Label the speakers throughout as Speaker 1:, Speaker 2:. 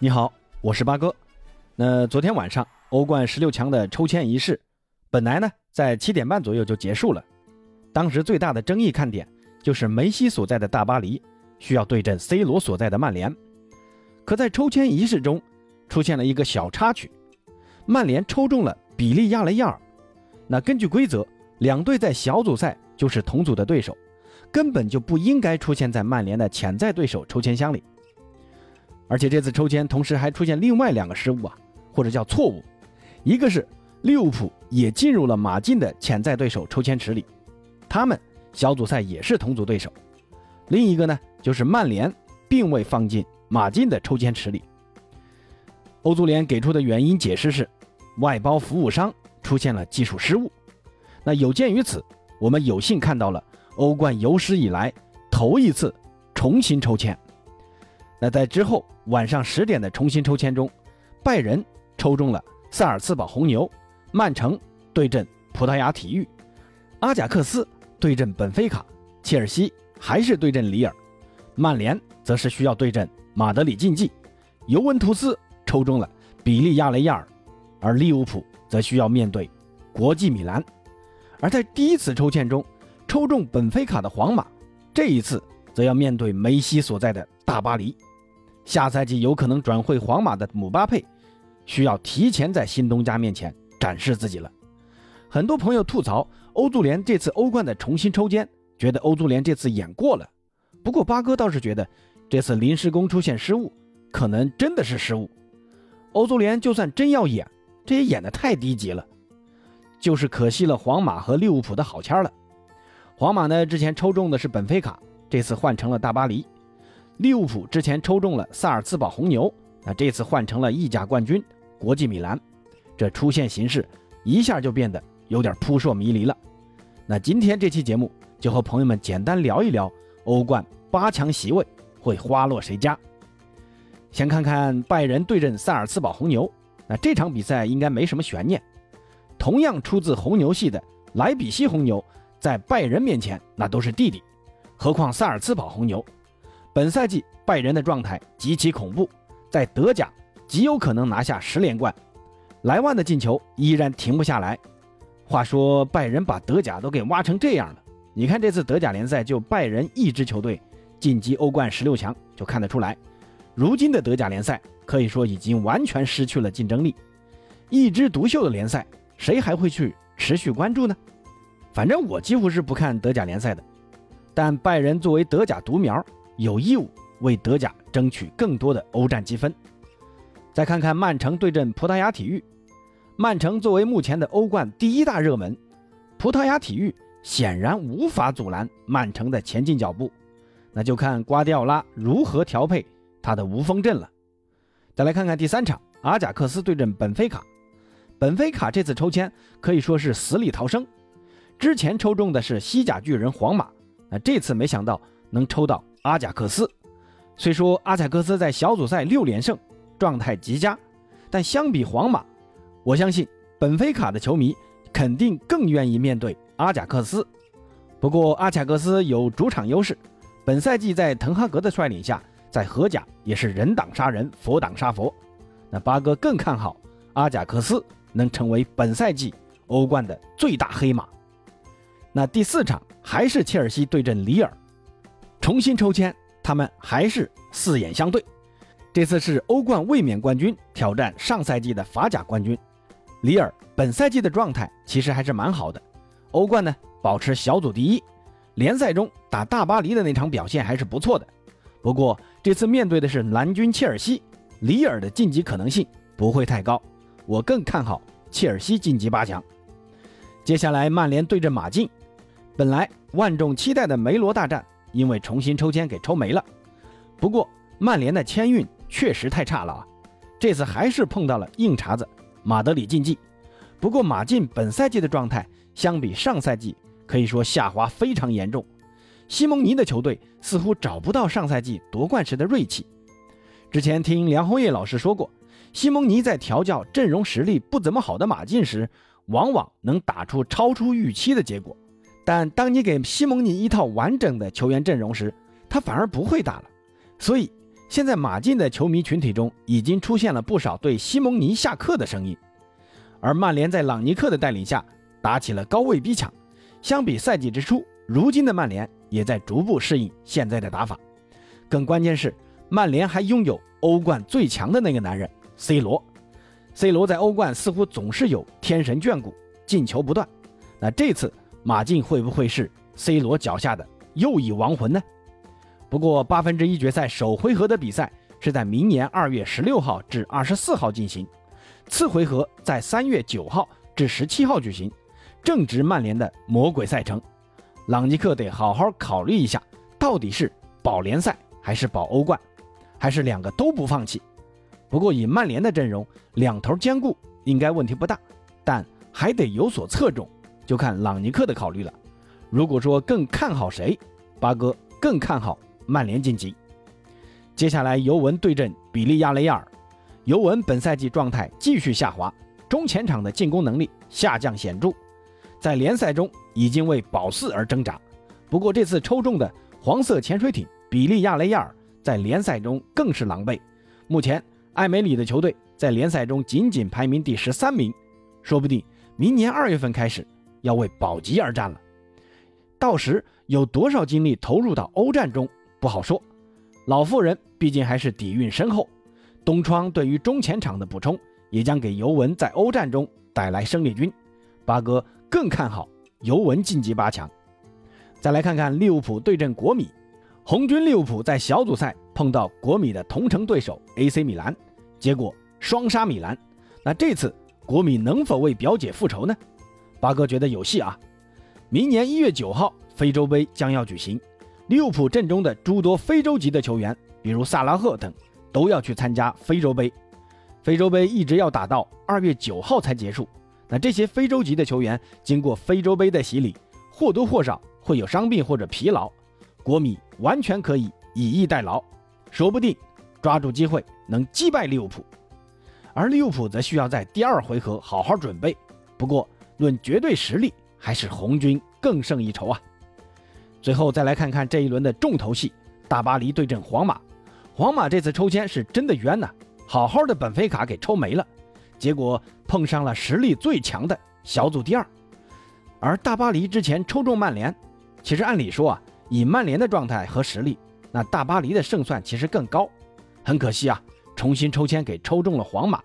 Speaker 1: 你好，我是八哥。那昨天晚上欧冠十六强的抽签仪式，本来呢在七点半左右就结束了。当时最大的争议看点就是梅西所在的大巴黎需要对阵 C 罗所在的曼联。可在抽签仪式中出现了一个小插曲，曼联抽中了比利亚雷亚尔。那根据规则，两队在小组赛就是同组的对手，根本就不应该出现在曼联的潜在对手抽签箱里。而且这次抽签同时还出现另外两个失误啊，或者叫错误，一个是利物浦也进入了马竞的潜在对手抽签池里，他们小组赛也是同组对手；另一个呢，就是曼联并未放进马竞的抽签池里。欧足联给出的原因解释是，外包服务商出现了技术失误。那有鉴于此，我们有幸看到了欧冠有史以来头一次重新抽签。那在之后晚上十点的重新抽签中，拜仁抽中了萨尔茨堡红牛，曼城对阵葡萄牙体育，阿贾克斯对阵本菲卡，切尔西还是对阵里尔，曼联则是需要对阵马德里竞技，尤文图斯抽中了比利亚雷亚尔，而利物浦则需要面对国际米兰。而在第一次抽签中抽中本菲卡的皇马，这一次则要面对梅西所在的大巴黎。下赛季有可能转会皇马的姆巴佩，需要提前在新东家面前展示自己了。很多朋友吐槽欧足联这次欧冠的重新抽签，觉得欧足联这次演过了。不过八哥倒是觉得这次临时工出现失误，可能真的是失误。欧足联就算真要演，这也演得太低级了，就是可惜了皇马和利物浦的好签了。皇马呢，之前抽中的是本菲卡，这次换成了大巴黎。利物浦之前抽中了萨尔茨堡红牛，那这次换成了意甲冠军国际米兰，这出现形势一下就变得有点扑朔迷离了。那今天这期节目就和朋友们简单聊一聊欧冠八强席位会花落谁家。先看看拜仁对阵萨尔茨堡红牛，那这场比赛应该没什么悬念。同样出自红牛系的莱比锡红牛，在拜仁面前那都是弟弟，何况萨尔茨堡红牛。本赛季拜仁的状态极其恐怖，在德甲极有可能拿下十连冠。莱万的进球依然停不下来。话说拜仁把德甲都给挖成这样了，你看这次德甲联赛就拜仁一支球队晋级欧冠十六强，就看得出来，如今的德甲联赛可以说已经完全失去了竞争力。一枝独秀的联赛，谁还会去持续关注呢？反正我几乎是不看德甲联赛的。但拜仁作为德甲独苗。有义务为德甲争取更多的欧战积分。再看看曼城对阵葡萄牙体育，曼城作为目前的欧冠第一大热门，葡萄牙体育显然无法阻拦曼城的前进脚步，那就看瓜迪奥拉如何调配他的无锋阵了。再来看看第三场，阿贾克斯对阵本菲卡，本菲卡这次抽签可以说是死里逃生，之前抽中的是西甲巨人皇马，那这次没想到能抽到。阿贾克斯，虽说阿贾克斯在小组赛六连胜，状态极佳，但相比皇马，我相信本菲卡的球迷肯定更愿意面对阿贾克斯。不过阿贾克斯有主场优势，本赛季在滕哈格的率领下，在荷甲也是人挡杀人，佛挡杀佛。那八哥更看好阿贾克斯能成为本赛季欧冠的最大黑马。那第四场还是切尔西对阵里尔。重新抽签，他们还是四眼相对。这次是欧冠卫冕冠军挑战上赛季的法甲冠军。里尔本赛季的状态其实还是蛮好的，欧冠呢保持小组第一，联赛中打大巴黎的那场表现还是不错的。不过这次面对的是蓝军切尔西，里尔的晋级可能性不会太高，我更看好切尔西晋级八强。接下来曼联对阵马竞，本来万众期待的梅罗大战。因为重新抽签给抽没了，不过曼联的签运确实太差了啊！这次还是碰到了硬茬子马德里竞技。不过马竞本赛季的状态相比上赛季可以说下滑非常严重，西蒙尼的球队似乎找不到上赛季夺冠时的锐气。之前听梁红叶老师说过，西蒙尼在调教阵容实力不怎么好的马竞时，往往能打出超出预期的结果。但当你给西蒙尼一套完整的球员阵容时，他反而不会打了。所以，现在马竞的球迷群体中已经出现了不少对西蒙尼下课的声音，而曼联在朗尼克的带领下打起了高位逼抢。相比赛季之初，如今的曼联也在逐步适应现在的打法。更关键是，曼联还拥有欧冠最强的那个男人 C 罗。C 罗在欧冠似乎总是有天神眷顾，进球不断。那这次马竞会不会是 C 罗脚下的又一亡魂呢？不过八分之一决赛首回合的比赛是在明年二月十六号至二十四号进行，次回合在三月九号至十七号举行，正值曼联的魔鬼赛程。朗尼克得好好考虑一下，到底是保联赛还是保欧冠，还是两个都不放弃？不过以曼联的阵容，两头兼顾应该问题不大，但还得有所侧重，就看朗尼克的考虑了。如果说更看好谁，八哥更看好。曼联晋级，接下来尤文对阵比利亚雷亚尔。尤文本赛季状态继续下滑，中前场的进攻能力下降显著，在联赛中已经为保四而挣扎。不过这次抽中的黄色潜水艇比利亚雷亚尔在联赛中更是狼狈。目前艾梅里的球队在联赛中仅仅排名第十三名，说不定明年二月份开始要为保级而战了。到时有多少精力投入到欧战中？不好说，老妇人毕竟还是底蕴深厚。东窗对于中前场的补充，也将给尤文在欧战中带来胜利军。八哥更看好尤文晋级八强。再来看看利物浦对阵国米，红军利物浦在小组赛碰到国米的同城对手 AC 米兰，结果双杀米兰。那这次国米能否为表姐复仇呢？八哥觉得有戏啊！明年一月九号，非洲杯将要举行。利物浦阵中的诸多非洲籍的球员，比如萨拉赫等，都要去参加非洲杯。非洲杯一直要打到二月九号才结束。那这些非洲籍的球员经过非洲杯的洗礼，或多或少会有伤病或者疲劳。国米完全可以以逸待劳，说不定抓住机会能击败利物浦。而利物浦则需要在第二回合好好准备。不过论绝对实力，还是红军更胜一筹啊。最后再来看看这一轮的重头戏：大巴黎对阵皇马。皇马这次抽签是真的冤呐，好好的本菲卡给抽没了，结果碰上了实力最强的小组第二。而大巴黎之前抽中曼联，其实按理说啊，以曼联的状态和实力，那大巴黎的胜算其实更高。很可惜啊，重新抽签给抽中了皇马。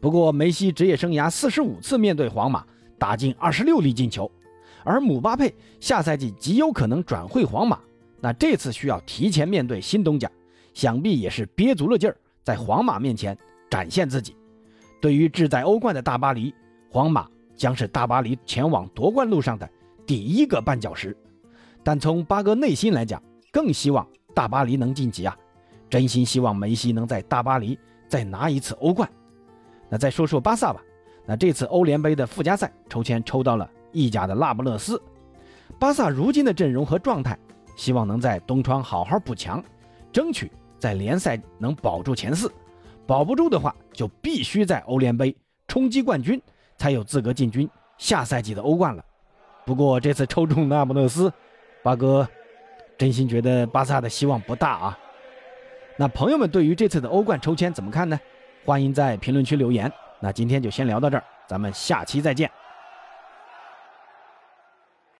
Speaker 1: 不过梅西职业生涯四十五次面对皇马，打进二十六粒进球。而姆巴佩下赛季极有可能转会皇马，那这次需要提前面对新东家，想必也是憋足了劲儿，在皇马面前展现自己。对于志在欧冠的大巴黎，皇马将是大巴黎前往夺冠路上的第一个绊脚石。但从八哥内心来讲，更希望大巴黎能晋级啊！真心希望梅西能在大巴黎再拿一次欧冠。那再说说巴萨吧，那这次欧联杯的附加赛抽签抽到了。意甲的那不勒斯，巴萨如今的阵容和状态，希望能在东窗好好补强，争取在联赛能保住前四。保不住的话，就必须在欧联杯冲击冠军，才有资格进军下赛季的欧冠了。不过这次抽中那不勒斯，八哥真心觉得巴萨的希望不大啊。那朋友们对于这次的欧冠抽签怎么看呢？欢迎在评论区留言。那今天就先聊到这儿，咱们下期再见。